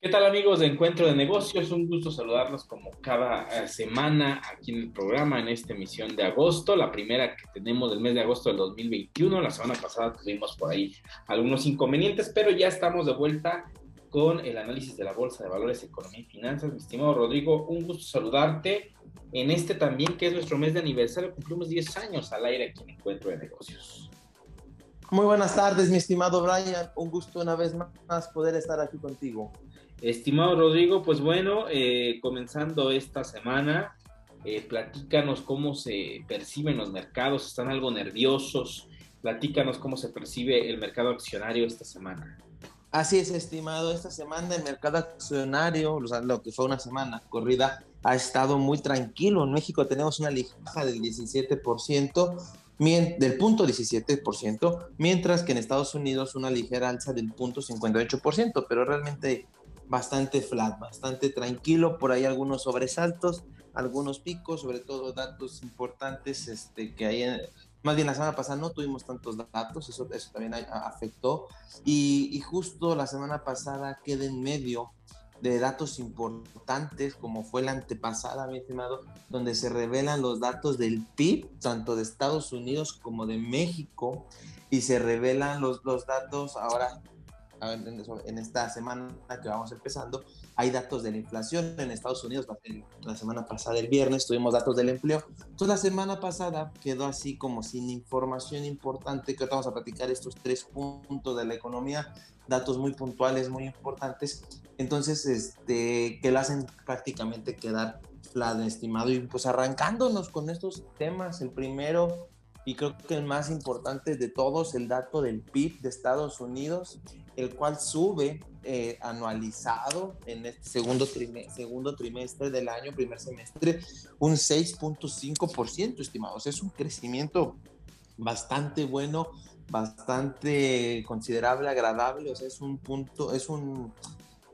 ¿Qué tal amigos de Encuentro de Negocios? Un gusto saludarlos como cada eh, semana aquí en el programa en esta emisión de agosto, la primera que tenemos del mes de agosto del 2021. La semana pasada tuvimos por ahí algunos inconvenientes, pero ya estamos de vuelta con el análisis de la Bolsa de Valores, Economía y Finanzas. Mi estimado Rodrigo, un gusto saludarte en este también que es nuestro mes de aniversario. Cumplimos 10 años al aire aquí en Encuentro de Negocios. Muy buenas tardes, mi estimado Brian. Un gusto una vez más poder estar aquí contigo. Estimado Rodrigo, pues bueno, eh, comenzando esta semana, eh, platícanos cómo se perciben los mercados, están algo nerviosos, platícanos cómo se percibe el mercado accionario esta semana. Así es, estimado, esta semana el mercado accionario, lo que fue una semana corrida, ha estado muy tranquilo. En México tenemos una ligeja del 17%, del punto 17%, mientras que en Estados Unidos una ligera alza del punto 58%, pero realmente bastante flat, bastante tranquilo, por ahí algunos sobresaltos, algunos picos, sobre todo datos importantes este, que hay, más bien la semana pasada no tuvimos tantos datos, eso, eso también afectó, y, y justo la semana pasada queda en medio de datos importantes como fue la antepasada, mi estimado, donde se revelan los datos del PIB, tanto de Estados Unidos como de México, y se revelan los, los datos ahora en esta semana que vamos empezando, hay datos de la inflación en Estados Unidos. La semana pasada, el viernes, tuvimos datos del empleo. Entonces, la semana pasada quedó así como sin información importante, que vamos a platicar estos tres puntos de la economía, datos muy puntuales, muy importantes. Entonces, este, que lo hacen prácticamente quedar flat, estimado. Y pues arrancándonos con estos temas, el primero y creo que el más importante de todos, el dato del PIB de Estados Unidos, el cual sube eh, anualizado en este segundo, trimestre, segundo trimestre del año, primer semestre, un 6.5%, estimados. Es un crecimiento bastante bueno, bastante considerable, agradable, o sea, es un punto, es un,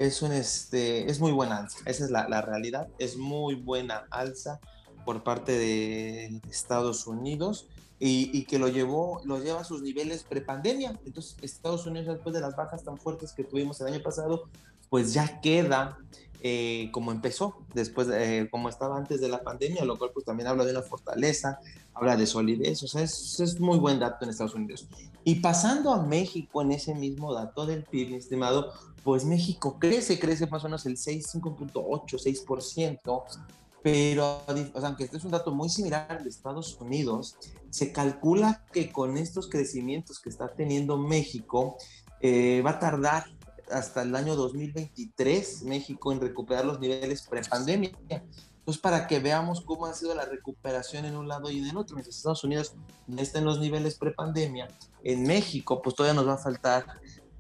es un, este, es muy buena alza, esa es la, la realidad, es muy buena alza por parte de Estados Unidos y, que lo llevó, lo lleva a sus niveles prepandemia. Entonces, Estados Unidos, después de las bajas tan fuertes que tuvimos el año pasado, pues ya queda eh, como empezó, después, eh, como estaba antes de la pandemia, lo cual pues también habla de una fortaleza, habla de solidez, o sea, es, es muy buen dato en Estados Unidos. Y pasando a México en ese mismo dato del PIB, estimado, pues México crece, crece más o menos el 6, 5.8, 6%, pero aunque este es un dato muy similar de Estados Unidos, se calcula que con estos crecimientos que está teniendo México, eh, va a tardar hasta el año 2023 México en recuperar los niveles prepandemia. Entonces, para que veamos cómo ha sido la recuperación en un lado y en el otro, mientras Estados Unidos está en los niveles prepandemia, en México, pues todavía nos va a faltar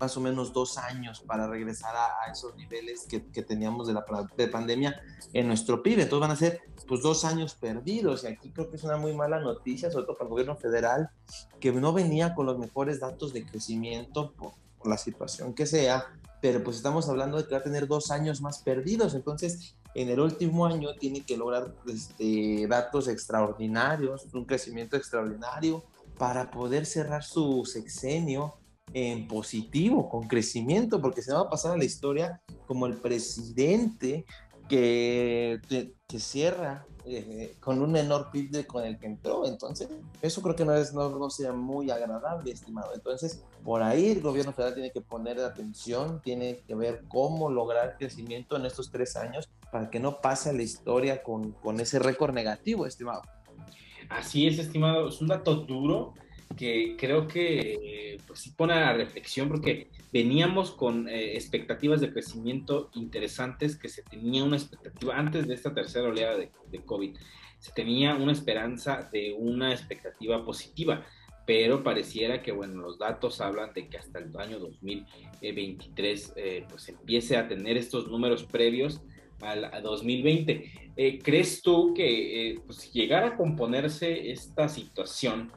más o menos dos años para regresar a, esos niveles que, que, teníamos de la de pandemia en nuestro PIB. Entonces van a ser pues dos años perdidos y aquí creo que es una muy mala noticia, sobre todo para el gobierno federal, que no venía con los mejores datos de crecimiento por, por la situación que sea, pero pues estamos hablando de que va a tener dos años más perdidos. Entonces en el último año tiene que lograr este, datos extraordinarios, un crecimiento extraordinario para poder cerrar su sexenio en positivo, con crecimiento, porque se va a pasar a la historia como el presidente que, que, cierra eh, con un menor PIB con el que entró. Entonces, eso creo que no, es, no, no sea muy agradable, estimado. Entonces, por ahí el gobierno federal tiene que poner atención, tiene que ver cómo lograr crecimiento en estos tres años para que no pase la historia con, con ese récord negativo, estimado. Así es, estimado. Es un dato duro que creo que pues sí pone a reflexión porque veníamos con eh, expectativas de crecimiento interesantes, que se tenía una expectativa antes de esta tercera oleada de, COVID, se tenía una esperanza de una expectativa positiva, pero pareciera que bueno, los datos hablan de que hasta el año 2023 eh, pues empiece a tener estos números previos al 2020. Eh, ¿Crees tú que eh, pues, llegara a componerse esta situación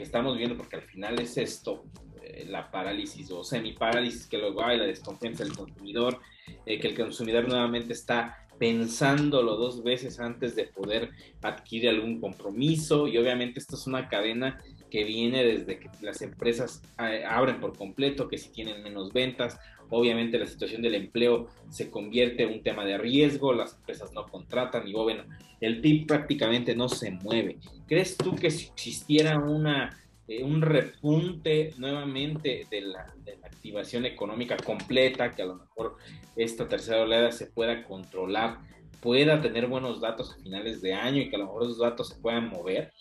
que estamos viendo, porque al final es esto, eh, la parálisis o semi-parálisis que luego hay, la desconfianza del consumidor, eh, que el consumidor nuevamente está pensándolo dos veces antes de poder adquirir algún compromiso y obviamente esto es una cadena que viene desde que las empresas eh, abren por completo, que si tienen menos ventas, obviamente la situación del empleo se convierte en un tema de riesgo, las empresas no contratan y bueno, el PIB prácticamente no se mueve. ¿Crees tú que si existiera una, eh, un repunte nuevamente de la, de la activación económica completa, que a lo mejor esta tercera oleada se pueda controlar, pueda tener buenos datos a finales de año y que a lo mejor esos datos se puedan mover?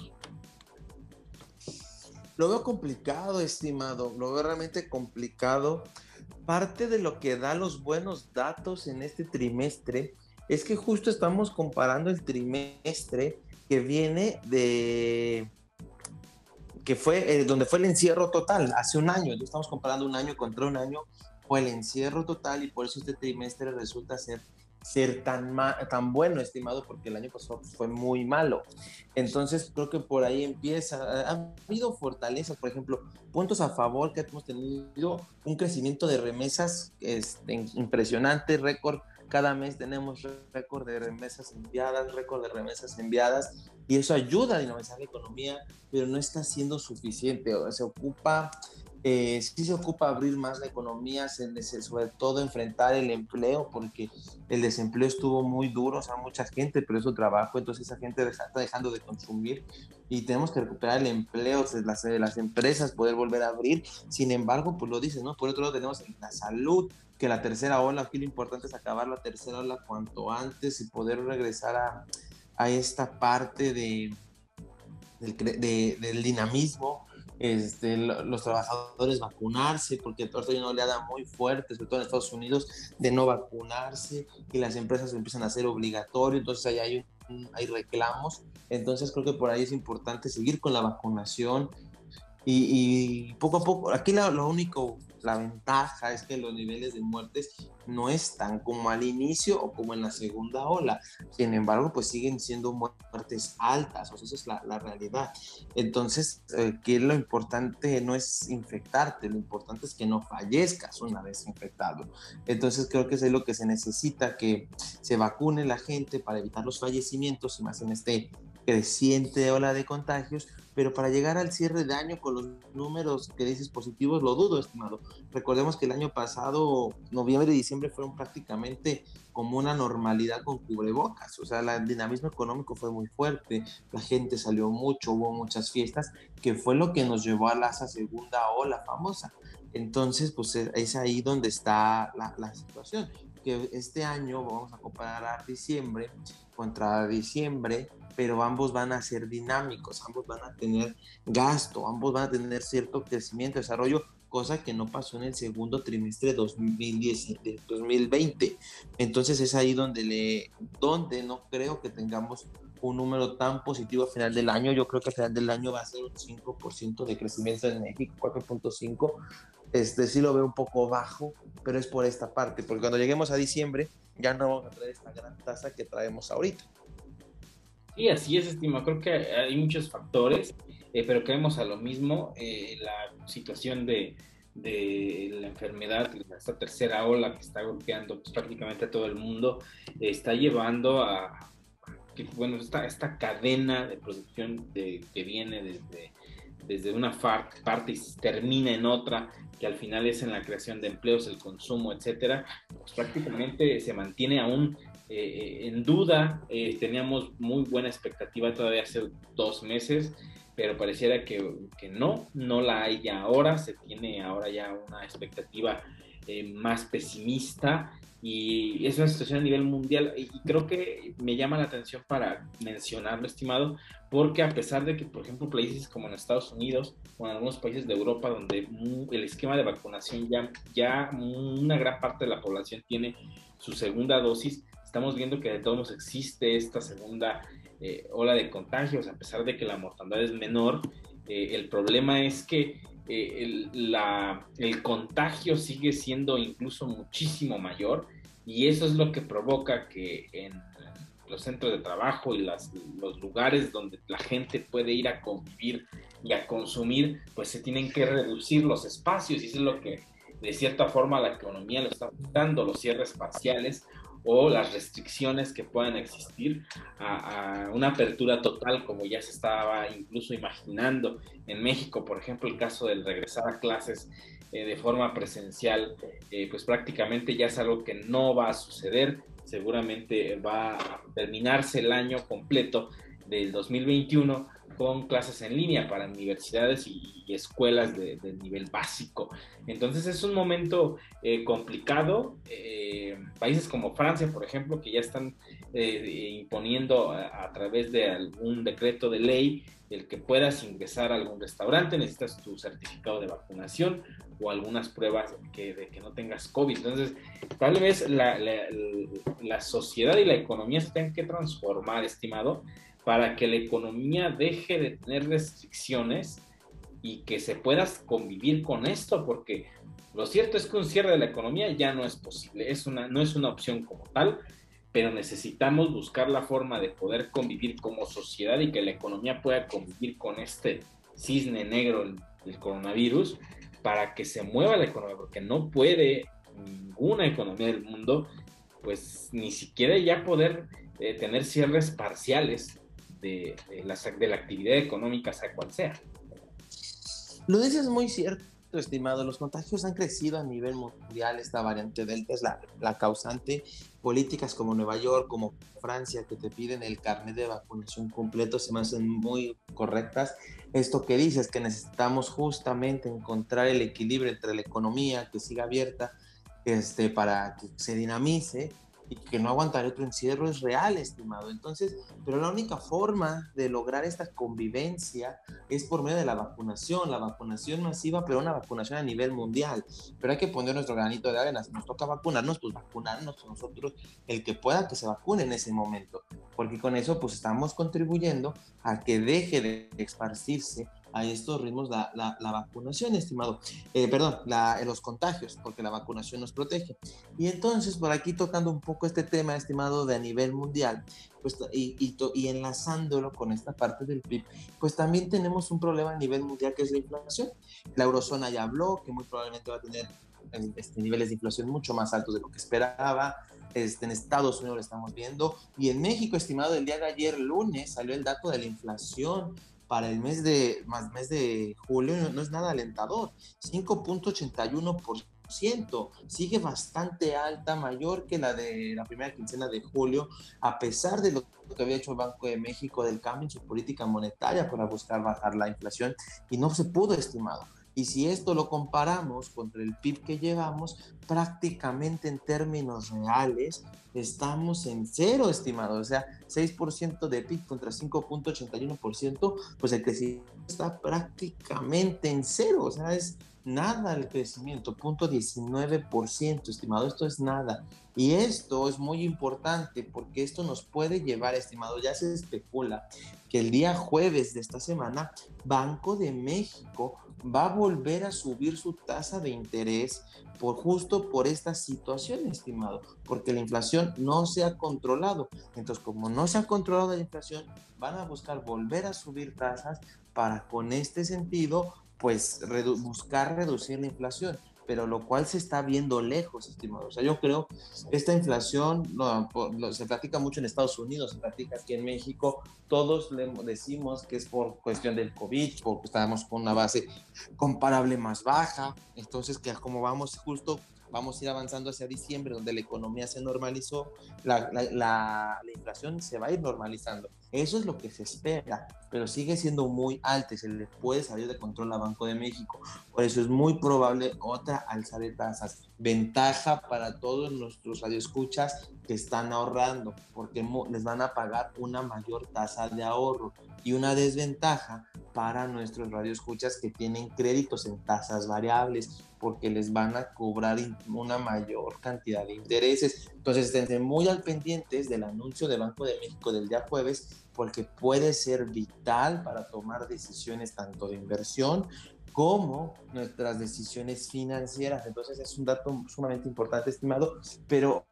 Lo veo complicado, estimado, lo veo realmente complicado. Parte de lo que da los buenos datos en este trimestre es que justo estamos comparando el trimestre que viene de que fue eh, donde fue el encierro total hace un año. Estamos comparando un año contra un año, fue el encierro total y por eso este trimestre resulta ser ser tan, tan bueno, estimado, porque el año pasado fue muy malo. Entonces, creo que por ahí empieza. Ha habido fortalezas, por ejemplo, puntos a favor que hemos tenido, un crecimiento de remesas este, impresionante, récord. Cada mes tenemos récord de remesas enviadas, récord de remesas enviadas, y eso ayuda a dinamizar la economía, pero no está siendo suficiente. Se ocupa eh, sí se ocupa abrir más la economía, sobre todo enfrentar el empleo, porque el desempleo estuvo muy duro, o sea, mucha gente pero su trabajo, entonces esa gente está dejando de consumir y tenemos que recuperar el empleo, las, las empresas, poder volver a abrir. Sin embargo, pues lo dices, ¿no? Por otro lado tenemos la salud, que la tercera ola, aquí lo importante es acabar la tercera ola cuanto antes y poder regresar a, esta parte de, del, del dinamismo este, los trabajadores vacunarse, porque todavía hay una oleada muy fuerte, sobre todo en Estados Unidos, de no vacunarse y las empresas empiezan a hacer obligatorio, entonces ahí hay, hay reclamos. Entonces creo que por ahí es importante seguir con la vacunación y, poco a poco, aquí lo único la ventaja es que los niveles de muertes no están como al inicio o como en la segunda ola. Sin embargo, pues siguen siendo muertes altas, o sea, esa es la, la realidad. Entonces, eh, que lo importante no es infectarte, lo importante es que no fallezcas una vez infectado. Entonces, creo que es lo que se necesita, que se vacune la gente para evitar los fallecimientos y más en este creciente ola de contagios, pero para llegar al cierre de año con los números que dices positivos, lo dudo, estimado. Recordemos que el año pasado, noviembre y diciembre fueron prácticamente como una normalidad con cubrebocas, o sea, el dinamismo económico fue muy fuerte, la gente salió mucho, hubo muchas fiestas, que fue lo que nos llevó a la segunda ola famosa. Entonces, pues es ahí donde está la, la situación, que este año vamos a comparar diciembre contra diciembre, pero ambos van a ser dinámicos, ambos van a tener gasto, ambos van a tener cierto crecimiento, desarrollo, cosa que no pasó en el segundo trimestre de 2020. Entonces es ahí donde, le, donde no creo que tengamos un número tan positivo a final del año. Yo creo que a final del año va a ser un 5% de crecimiento en México, 4.5%. Este sí lo veo un poco bajo, pero es por esta parte, porque cuando lleguemos a diciembre ya no vamos a traer esta gran tasa que traemos ahorita. Sí, así es, estima. Creo que hay muchos factores, eh, pero creemos a lo mismo. Eh, la situación de, de, la enfermedad, esta tercera ola que está golpeando pues, prácticamente a todo el mundo, está llevando a, que, bueno, esta, esta cadena de producción de, que viene desde, desde una parte y termina en otra, que al final es en la creación de empleos, el consumo, etcétera, pues prácticamente se mantiene aún eh, en duda. Eh, teníamos muy buena expectativa todavía hace dos meses, pero pareciera que, que, no, no la hay ya ahora. Se tiene ahora ya una expectativa eh, más pesimista y es una situación a nivel mundial y creo que me llama la atención para mencionarlo, estimado, porque a pesar de que, por ejemplo, países como en Estados Unidos o en algunos países de Europa donde el esquema de vacunación ya, ya una gran parte de la población tiene su segunda dosis, estamos viendo que de todos modos existe esta segunda eh, ola de contagios, a pesar de que la mortalidad es menor. Eh, el problema es que eh, el, la, el contagio sigue siendo incluso muchísimo mayor y eso es lo que provoca que en los centros de trabajo y las, los lugares donde la gente puede ir a convivir y a consumir, pues se tienen que reducir los espacios y eso es lo que de cierta forma la economía lo está dando, los cierres parciales o las restricciones que puedan existir a, una apertura total como ya se estaba incluso imaginando en México, por ejemplo, el caso del regresar a clases eh, de forma presencial, eh, pues prácticamente ya es algo que no va a suceder, seguramente va a terminarse el año completo del 2021 con clases en línea para universidades y, escuelas de, nivel básico. Entonces es un momento eh, complicado. Eh, países como Francia, por ejemplo, que ya están eh, imponiendo a, través de algún decreto de ley el que puedas ingresar a algún restaurante, necesitas tu certificado de vacunación o algunas pruebas que, de que no tengas COVID. Entonces, tal vez la, la sociedad y la economía se tengan que transformar, estimado, para que la economía deje de tener restricciones y que se pueda convivir con esto, porque lo cierto es que un cierre de la economía ya no es posible, es una, no es una opción como tal, pero necesitamos buscar la forma de poder convivir como sociedad y que la economía pueda convivir con este cisne negro, el, coronavirus, para que se mueva la economía, porque no puede ninguna economía del mundo, pues ni siquiera ya poder eh, tener cierres parciales de, la, de la actividad económica, sea cual sea. Lo dices muy cierto, estimado. Los contagios han crecido a nivel mundial. Esta variante Delta es la, la, causante. Políticas como Nueva York, como Francia, que te piden el carnet de vacunación completo, se me hacen muy correctas. Esto que dices, que necesitamos justamente encontrar el equilibrio entre la economía, que siga abierta, este, para que se dinamice, y que no aguantaré otro encierro es real, estimado. Entonces, pero la única forma de lograr esta convivencia es por medio de la vacunación, la vacunación masiva, pero una vacunación a nivel mundial. Pero hay que poner nuestro granito de arena. Si nos toca vacunarnos, pues vacunarnos nosotros, el que pueda que se vacune en ese momento. Porque con eso, pues estamos contribuyendo a que deje de esparcirse a estos ritmos la, la, vacunación, estimado. Eh, perdón, la, los contagios, porque la vacunación nos protege. Y entonces, por aquí tocando un poco este tema, estimado, de a nivel mundial, pues, y, y, y, enlazándolo con esta parte del PIB, pues también tenemos un problema a nivel mundial que es la inflación. La eurozona ya habló que muy probablemente va a tener este, niveles de inflación mucho más altos de lo que esperaba. Este, en Estados Unidos lo estamos viendo. Y en México, estimado, el día de ayer, lunes, salió el dato de la inflación para el mes de, más mes de julio no, es nada alentador, 5.81%, sigue bastante alta, mayor que la de la primera quincena de julio, a pesar de lo que había hecho el Banco de México del cambio en su política monetaria para buscar bajar la inflación y no se pudo, estimado. Y si esto lo comparamos contra el PIB que llevamos, prácticamente en términos reales estamos en cero, estimado. O sea, 6% de PIB contra 5.81%, pues el crecimiento está prácticamente en cero. O sea, es nada el crecimiento, punto 19%, estimado. Esto es nada. Y esto es muy importante porque esto nos puede llevar, estimado, ya se especula que el día jueves de esta semana, Banco de México va a volver a subir su tasa de interés por justo por esta situación, estimado, porque la inflación no se ha controlado. Entonces, como no se ha controlado la inflación, van a buscar volver a subir tasas para con este sentido, pues buscar reducir la inflación pero lo cual se está viendo lejos, estimado. O sea, yo creo esta inflación no, se platica mucho en Estados Unidos, se platica aquí en México, todos le decimos que es por cuestión del COVID, porque estábamos con una base comparable más baja, entonces que como vamos justo vamos a ir avanzando hacia diciembre, donde la economía se normalizó, la, la, la, inflación se va a ir normalizando. Eso es lo que se espera, pero sigue siendo muy alta y se le puede salir de control a Banco de México. Por eso es muy probable otra alza de tasas. Ventaja para todos nuestros radioescuchas que están ahorrando, porque les van a pagar una mayor tasa de ahorro. Y una desventaja para nuestros radioescuchas que tienen créditos en tasas variables porque les van a cobrar una mayor cantidad de intereses. Entonces, estén muy al pendientes del anuncio de Banco de México del día jueves, porque puede ser vital para tomar decisiones tanto de inversión como nuestras decisiones financieras. Entonces es un dato sumamente importante, estimado, pero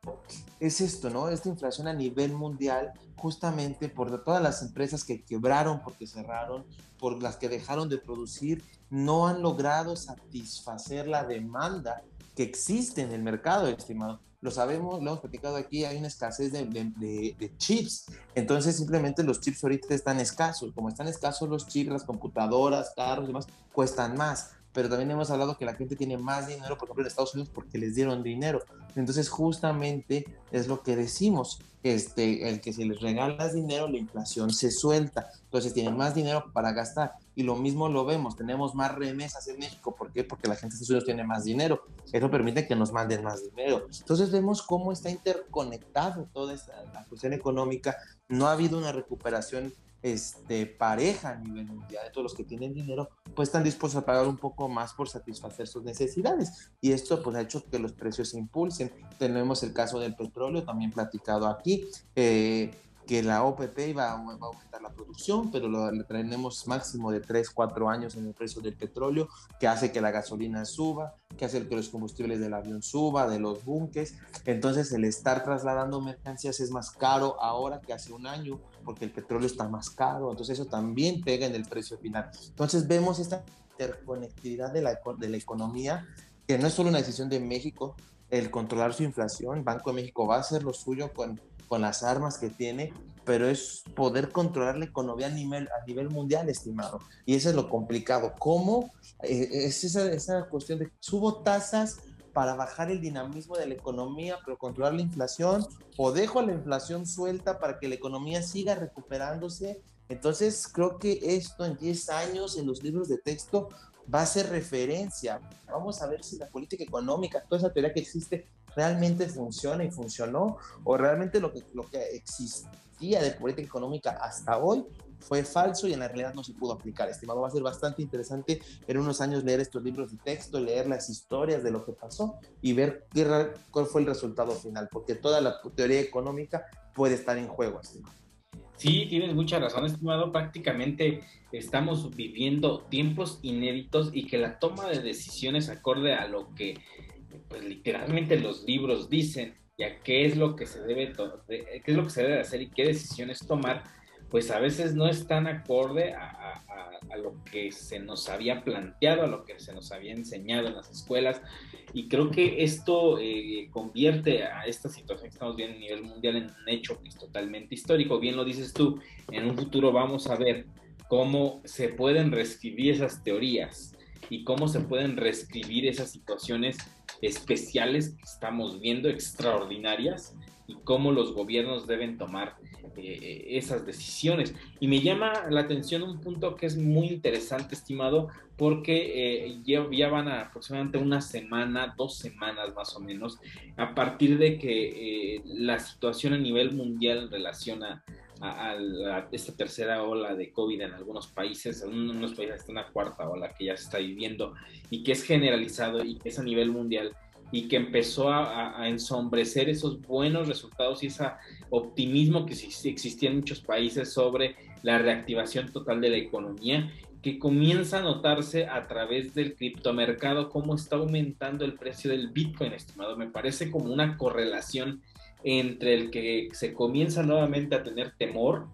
es esto, ¿no? Esta inflación a nivel mundial, justamente por todas las empresas que quebraron porque cerraron, por las que dejaron de producir, no han logrado satisfacer la demanda que existe en el mercado, estimado. Lo sabemos, lo hemos platicado aquí, hay una escasez de, de, chips. Entonces, simplemente los chips ahorita están escasos. Como están escasos los chips, las computadoras, carros y demás, cuestan más pero también hemos hablado que la gente tiene más dinero, por ejemplo, en Estados Unidos porque les dieron dinero. Entonces, justamente es lo que decimos, este, el que si les regalas dinero, la inflación se suelta. Entonces, tienen más dinero para gastar. Y lo mismo lo vemos, tenemos más remesas en México. ¿Por qué? Porque la gente de Estados Unidos tiene más dinero. Eso permite que nos manden más dinero. Entonces, vemos cómo está interconectado toda esta, cuestión económica. No ha habido una recuperación este, pareja a nivel mundial, de todos los que tienen dinero, pues están dispuestos a pagar un poco más por satisfacer sus necesidades. Y esto pues ha hecho que los precios se impulsen. Tenemos el caso del petróleo, también platicado aquí. Eh, que la OPP iba a, aumentar la producción, pero lo, tenemos máximo de 3, 4 años en el precio del petróleo, que hace que la gasolina suba, que hace que los combustibles del avión suba, de los buques. Entonces el estar trasladando mercancías es más caro ahora que hace un año, porque el petróleo está más caro, entonces eso también pega en el precio final. Entonces vemos esta interconectividad de la, de la economía, que no es solo una decisión de México, el controlar su inflación, Banco de México va a hacer lo suyo con con las armas que tiene, pero es poder controlar la economía a nivel, a nivel mundial, estimado. Y eso es lo complicado. ¿Cómo? Eh, es esa, esa cuestión de subo tasas para bajar el dinamismo de la economía, pero controlar la inflación, o dejo la inflación suelta para que la economía siga recuperándose. Entonces, creo que esto en 10 años en los libros de texto va a ser referencia. Vamos a ver si la política económica, toda esa teoría que existe, realmente funciona y funcionó, o realmente lo que, lo que existía de política económica hasta hoy fue falso y en la realidad no se pudo aplicar. Estimado, va a ser bastante interesante en unos años leer estos libros de texto, leer las historias de lo que pasó y ver qué, cuál fue el resultado final, porque toda la teoría económica puede estar en juego, estimado. Sí, tienes mucha razón, estimado. Prácticamente estamos viviendo tiempos inéditos y que la toma de decisiones acorde a lo que pues literalmente los libros dicen ya qué es lo que se debe qué es lo que se debe hacer y qué decisiones tomar, pues a veces no es tan acorde a, lo que se nos había planteado, a lo que se nos había enseñado en las escuelas. Y creo que esto eh, convierte a esta situación que estamos viendo a nivel mundial en un hecho que es totalmente histórico. Bien lo dices tú, en un futuro vamos a ver cómo se pueden reescribir esas teorías y cómo se pueden reescribir esas situaciones especiales que estamos viendo, extraordinarias, y cómo los gobiernos deben tomar eh, esas decisiones. Y me llama la atención un punto que es muy interesante, estimado, porque eh, ya, van a aproximadamente una semana, dos semanas más o menos, a partir de que eh, la situación a nivel mundial en relación a, esta tercera ola de COVID en algunos países, en unos países está una cuarta ola que ya se está viviendo y que es generalizado y que es a nivel mundial y que empezó a, ensombrecer esos buenos resultados y ese optimismo que existía en muchos países sobre la reactivación total de la economía, que comienza a notarse a través del criptomercado, cómo está aumentando el precio del Bitcoin, estimado. Me parece como una correlación entre el que se comienza nuevamente a tener temor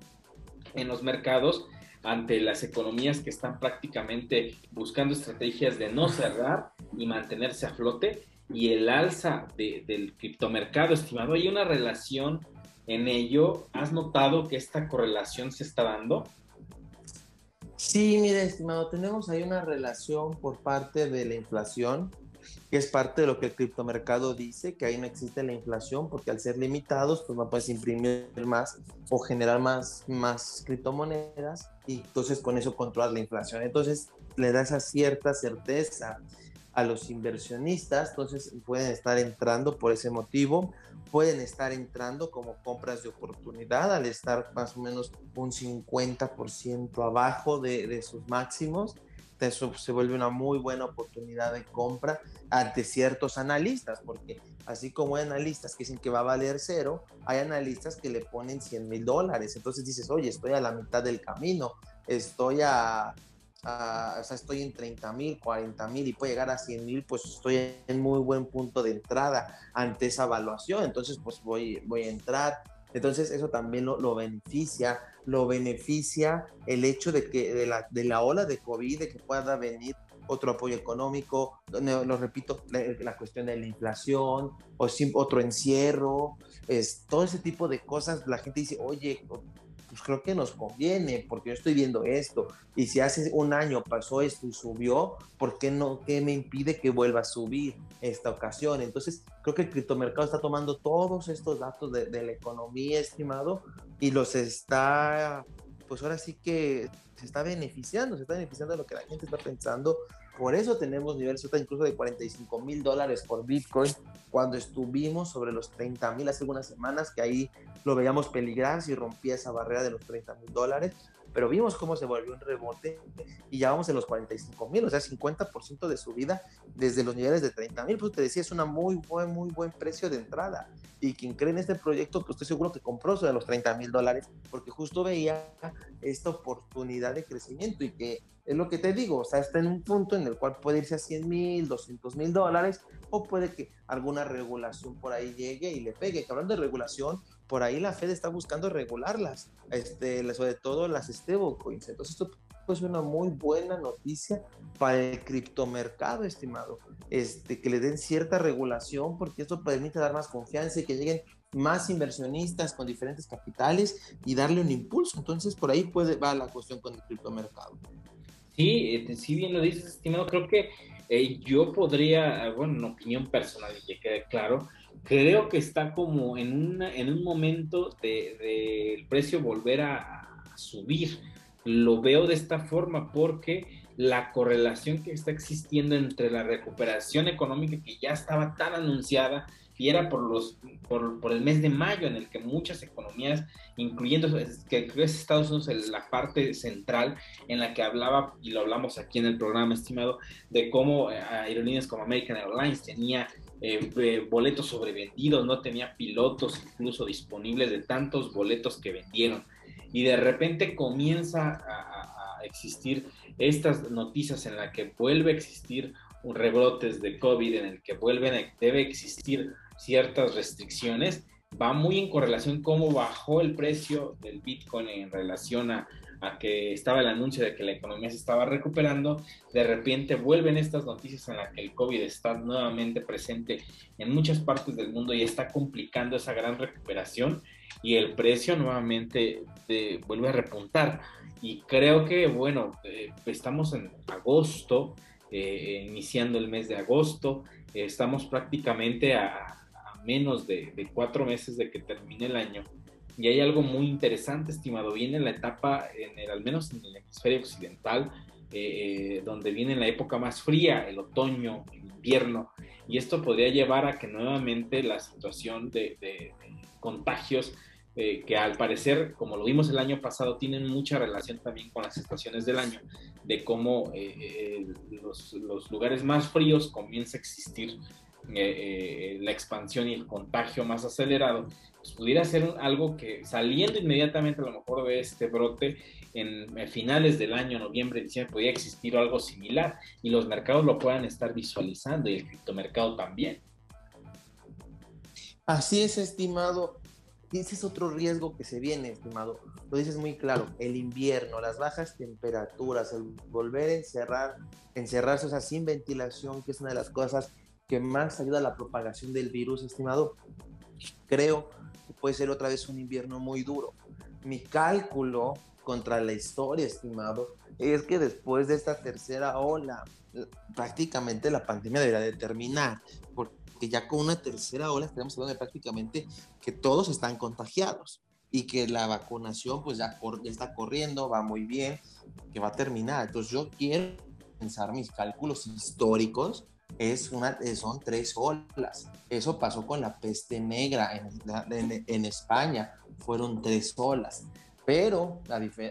en los mercados ante las economías que están prácticamente buscando estrategias de no cerrar y mantenerse a flote y el alza del criptomercado, estimado, ¿hay una relación en ello? ¿Has notado que esta correlación se está dando? Sí, mire, estimado, tenemos ahí una relación por parte de la inflación, que es parte de lo que el criptomercado dice, que ahí no existe la inflación, porque al ser limitados, pues no puedes imprimir más o generar más, más criptomonedas, y entonces con eso controlar la inflación. Entonces le da esa cierta certeza a los inversionistas, entonces pueden estar entrando por ese motivo, pueden estar entrando como compras de oportunidad al estar más o menos un 50% abajo de, sus máximos. Eso se vuelve una muy buena oportunidad de compra ante ciertos analistas, porque así como hay analistas que dicen que va a valer cero, hay analistas que le ponen 100 mil dólares. Entonces dices, oye, estoy a la mitad del camino, estoy a o sea, estoy en 30 mil, 40 mil y puede llegar a 100 mil, pues estoy en muy buen punto de entrada ante esa evaluación, entonces pues voy, voy a entrar. Entonces eso también lo, lo beneficia, lo beneficia el hecho de que de la, de la ola de COVID, de que pueda venir otro apoyo económico, lo repito, la, cuestión de la inflación, o otro encierro, es, todo ese tipo de cosas, la gente dice, oye, pues creo que nos conviene, porque yo estoy viendo esto, y si hace un año pasó esto y subió, ¿por qué no? ¿Qué me impide que vuelva a subir esta ocasión? Entonces, creo que el criptomercado está tomando todos estos datos de, de la economía, estimado, y los está, pues ahora sí que se está beneficiando, se está beneficiando de lo que la gente está pensando. Por eso tenemos niveles incluso de 45 mil dólares por Bitcoin cuando estuvimos sobre los 30 mil hace algunas semanas, que ahí lo veíamos peligrar si rompía esa barrera de los 30 mil dólares pero vimos cómo se volvió un rebote y ya vamos en los 45 mil, o sea, 50% de subida desde los niveles de 30 mil, pues te decía, es un muy buen, muy buen precio de entrada. Y quien cree en este proyecto, pues estoy seguro que compró sobre los 30 mil dólares, porque justo veía esta oportunidad de crecimiento y que es lo que te digo, o sea, está en un punto en el cual puede irse a 100 mil, 200 mil dólares, o puede que alguna regulación por ahí llegue y le pegue. Que hablando de regulación, por ahí la Fed está buscando regularlas, este, sobre todo las stablecoins. Entonces, esto es una muy buena noticia para el criptomercado, estimado. Este, que le den cierta regulación, porque esto permite dar más confianza y que lleguen más inversionistas con diferentes capitales y darle un impulso. Entonces, por ahí puede va la cuestión con el criptomercado. Sí, este, sí bien lo dices, estimado. Creo que eh, yo podría, bueno, en opinión personal, y que quede claro, creo que está como en, una, en un momento del de, el precio volver a, subir. Lo veo de esta forma porque la correlación que está existiendo entre la recuperación económica que ya estaba tan anunciada y era por, los, por, por, el mes de mayo en el que muchas economías, incluyendo que es Estados Unidos la parte central en la que hablaba, y lo hablamos aquí en el programa estimado, de cómo eh, aerolíneas como American Airlines tenía eh, eh, boletos sobrevendidos, no tenía pilotos incluso disponibles de tantos boletos que vendieron. Y de repente comienza a, existir estas noticias en las que vuelve a existir un rebrotes de COVID, en el que vuelven debe existir ciertas restricciones, va muy en correlación cómo bajó el precio del Bitcoin en relación a, a que estaba el anuncio de que la economía se estaba recuperando, de repente vuelven estas noticias en las que el COVID está nuevamente presente en muchas partes del mundo y está complicando esa gran recuperación y el precio nuevamente eh, vuelve a repuntar. Y creo que, bueno, eh, estamos en agosto, eh, iniciando el mes de agosto, estamos prácticamente a, menos de, de cuatro meses de que termine el año y hay algo muy interesante, estimado. Viene la etapa, en el, al menos en el hemisferio occidental, eh, eh, donde viene la época más fría, el otoño, el invierno. Y esto podría llevar a que nuevamente la situación de, contagios, eh, que al parecer, como lo vimos el año pasado, tienen mucha relación también con las estaciones del año, de cómo los, los, lugares más fríos comienza a existir la expansión y el contagio más acelerado pues, pudiera ser algo que saliendo inmediatamente a lo mejor de este brote en, finales del año, noviembre, diciembre, podría existir algo similar y los mercados lo puedan estar visualizando y el criptomercado también. Así es, estimado. Ese es otro riesgo que se viene, estimado. Lo dices muy claro, el invierno, las bajas temperaturas, el volver a encerrar, encerrarse, o sea, sin ventilación, que es una de las cosas que más ayuda a la propagación del virus, estimado. Creo puede ser otra vez un invierno muy duro. Mi cálculo contra la historia, estimado, es que después de esta tercera ola, prácticamente la pandemia debería de terminar, porque ya con una tercera ola estamos hablando de prácticamente que todos están contagiados y que la vacunación pues ya, ya está corriendo, va muy bien, que va a terminar. Entonces yo quiero pensar mis cálculos históricos es una, son tres olas. Eso pasó con la peste negra en, en, España, fueron tres olas. Pero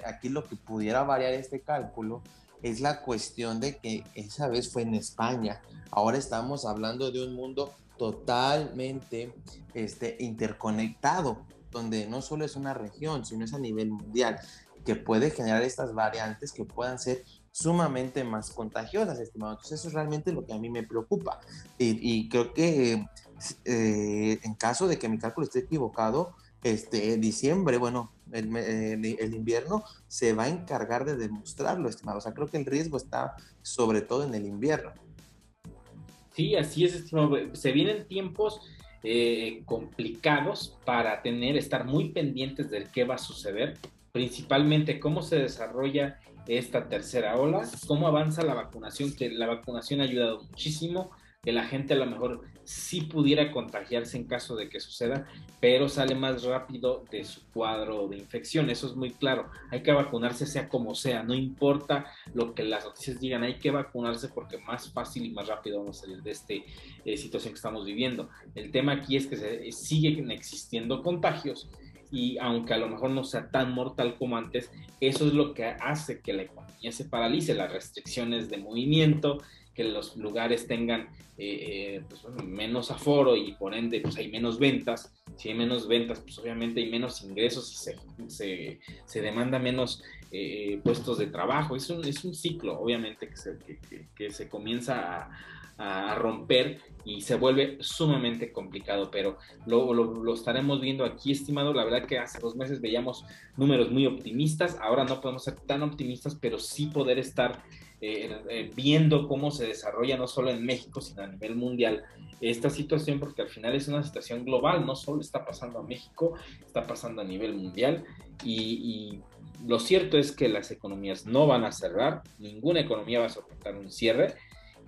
aquí lo que pudiera variar este cálculo es la cuestión de que esa vez fue en España. Ahora estamos hablando de un mundo totalmente este, interconectado, donde no solo es una región, sino es a nivel mundial, que puede generar estas variantes que puedan ser sumamente más contagiosas, estimado. Entonces eso es realmente lo que a mí me preocupa. Y, creo que eh, en caso de que mi cálculo esté equivocado, este, diciembre, bueno, el, invierno, se va a encargar de demostrarlo, estimado. O sea, creo que el riesgo está sobre todo en el invierno. Sí, así es, estimado. Se vienen tiempos eh, complicados para tener, estar muy pendientes de qué va a suceder, principalmente cómo se desarrolla esta tercera ola, cómo avanza la vacunación, que la vacunación ha ayudado muchísimo, que la gente a lo mejor sí pudiera contagiarse en caso de que suceda, pero sale más rápido de su cuadro de infección. Eso es muy claro. Hay que vacunarse sea como sea, no importa lo que las noticias digan, hay que vacunarse porque más fácil y más rápido vamos a salir de esta eh, situación que estamos viviendo. El tema aquí es que se, siguen existiendo contagios y aunque a lo mejor no sea tan mortal como antes, eso es lo que hace que la economía se paralice, las restricciones de movimiento, que los lugares tengan eh, eh, pues, menos aforo y por ende pues hay menos ventas. Si hay menos ventas, pues obviamente hay menos ingresos y se, se, demanda menos eh, puestos de trabajo. Es un, es un ciclo, obviamente, que se, que, que, se comienza a, a, romper y se vuelve sumamente complicado, pero lo, estaremos viendo aquí, estimado. La verdad que hace dos meses veíamos números muy optimistas, ahora no podemos ser tan optimistas, pero sí poder estar eh, eh, viendo cómo se desarrolla no solo en México, sino a nivel mundial esta situación, porque al final es una situación global, no solo está pasando a México, está pasando a nivel mundial y, lo cierto es que las economías no van a cerrar, ninguna economía va a soportar un cierre.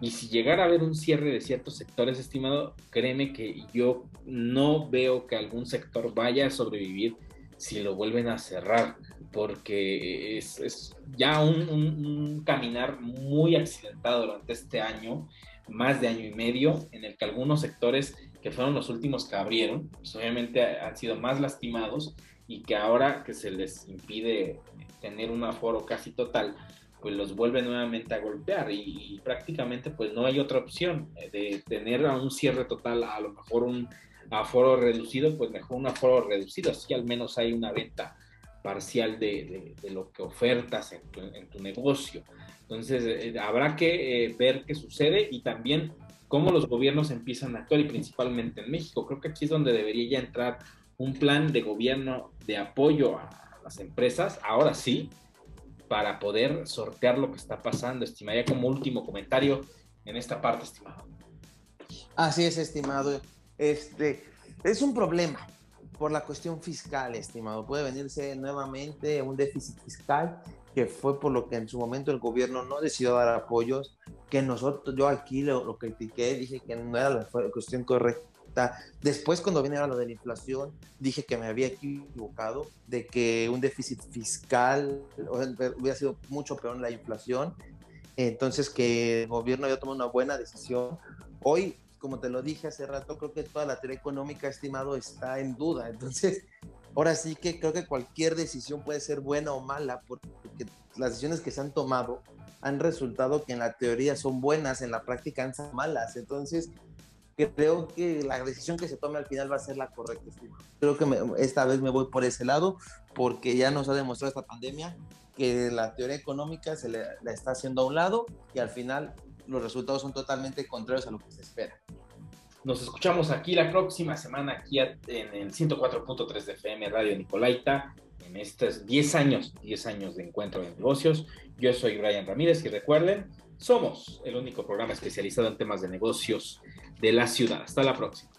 Y si llegara a haber un cierre de ciertos sectores, estimado, créeme que yo no veo que algún sector vaya a sobrevivir si lo vuelven a cerrar porque es, ya un, caminar muy accidentado durante este año, más de año y medio, en el que algunos sectores que fueron los últimos que abrieron, pues obviamente han sido más lastimados y que ahora que se les impide tener un aforo casi total, pues los vuelve nuevamente a golpear y, y prácticamente pues no hay otra opción de tener a un cierre total, a lo mejor un aforo reducido, pues mejor un aforo reducido, así al menos hay una venta parcial de, lo que ofertas en tu, negocio. Entonces, eh, habrá que eh, ver qué sucede y también cómo los gobiernos empiezan a actuar y principalmente en México. Creo que aquí es donde debería ya entrar un plan de gobierno de apoyo a las empresas, ahora sí, para poder sortear lo que está pasando. Estimaría como último comentario en esta parte, estimado. Así es, estimado. Este es un problema por la cuestión fiscal, estimado. Puede venirse nuevamente un déficit fiscal, que fue por lo que en su momento el gobierno no decidió dar apoyos, que nosotros, yo aquí lo, lo critiqué, dije que no era la cuestión correcta. Después, cuando viene a lo de la inflación, dije que me había equivocado, de que un déficit fiscal hubiera sido mucho peor en la inflación. Entonces, que el gobierno había tomado una buena decisión. Hoy como te lo dije hace rato, creo que toda la teoría económica, estimado, está en duda. Entonces, ahora sí que creo que cualquier decisión puede ser buena o mala, porque las decisiones que se han tomado han resultado que en la teoría son buenas, en la práctica han sido malas. Entonces, creo que la decisión que se tome al final va a ser la correcta. Creo que esta vez me voy por ese lado, porque ya nos ha demostrado esta pandemia que la teoría económica se le, la está haciendo a un lado y al final los resultados son totalmente contrarios a lo que se espera. Nos escuchamos aquí la próxima semana, aquí en el 104.3 de FM Radio Nicolaita, en estos 10 años, 10 años de encuentro de negocios. Yo soy Brian Ramírez y recuerden, somos el único programa especializado en temas de negocios de la ciudad. Hasta la próxima.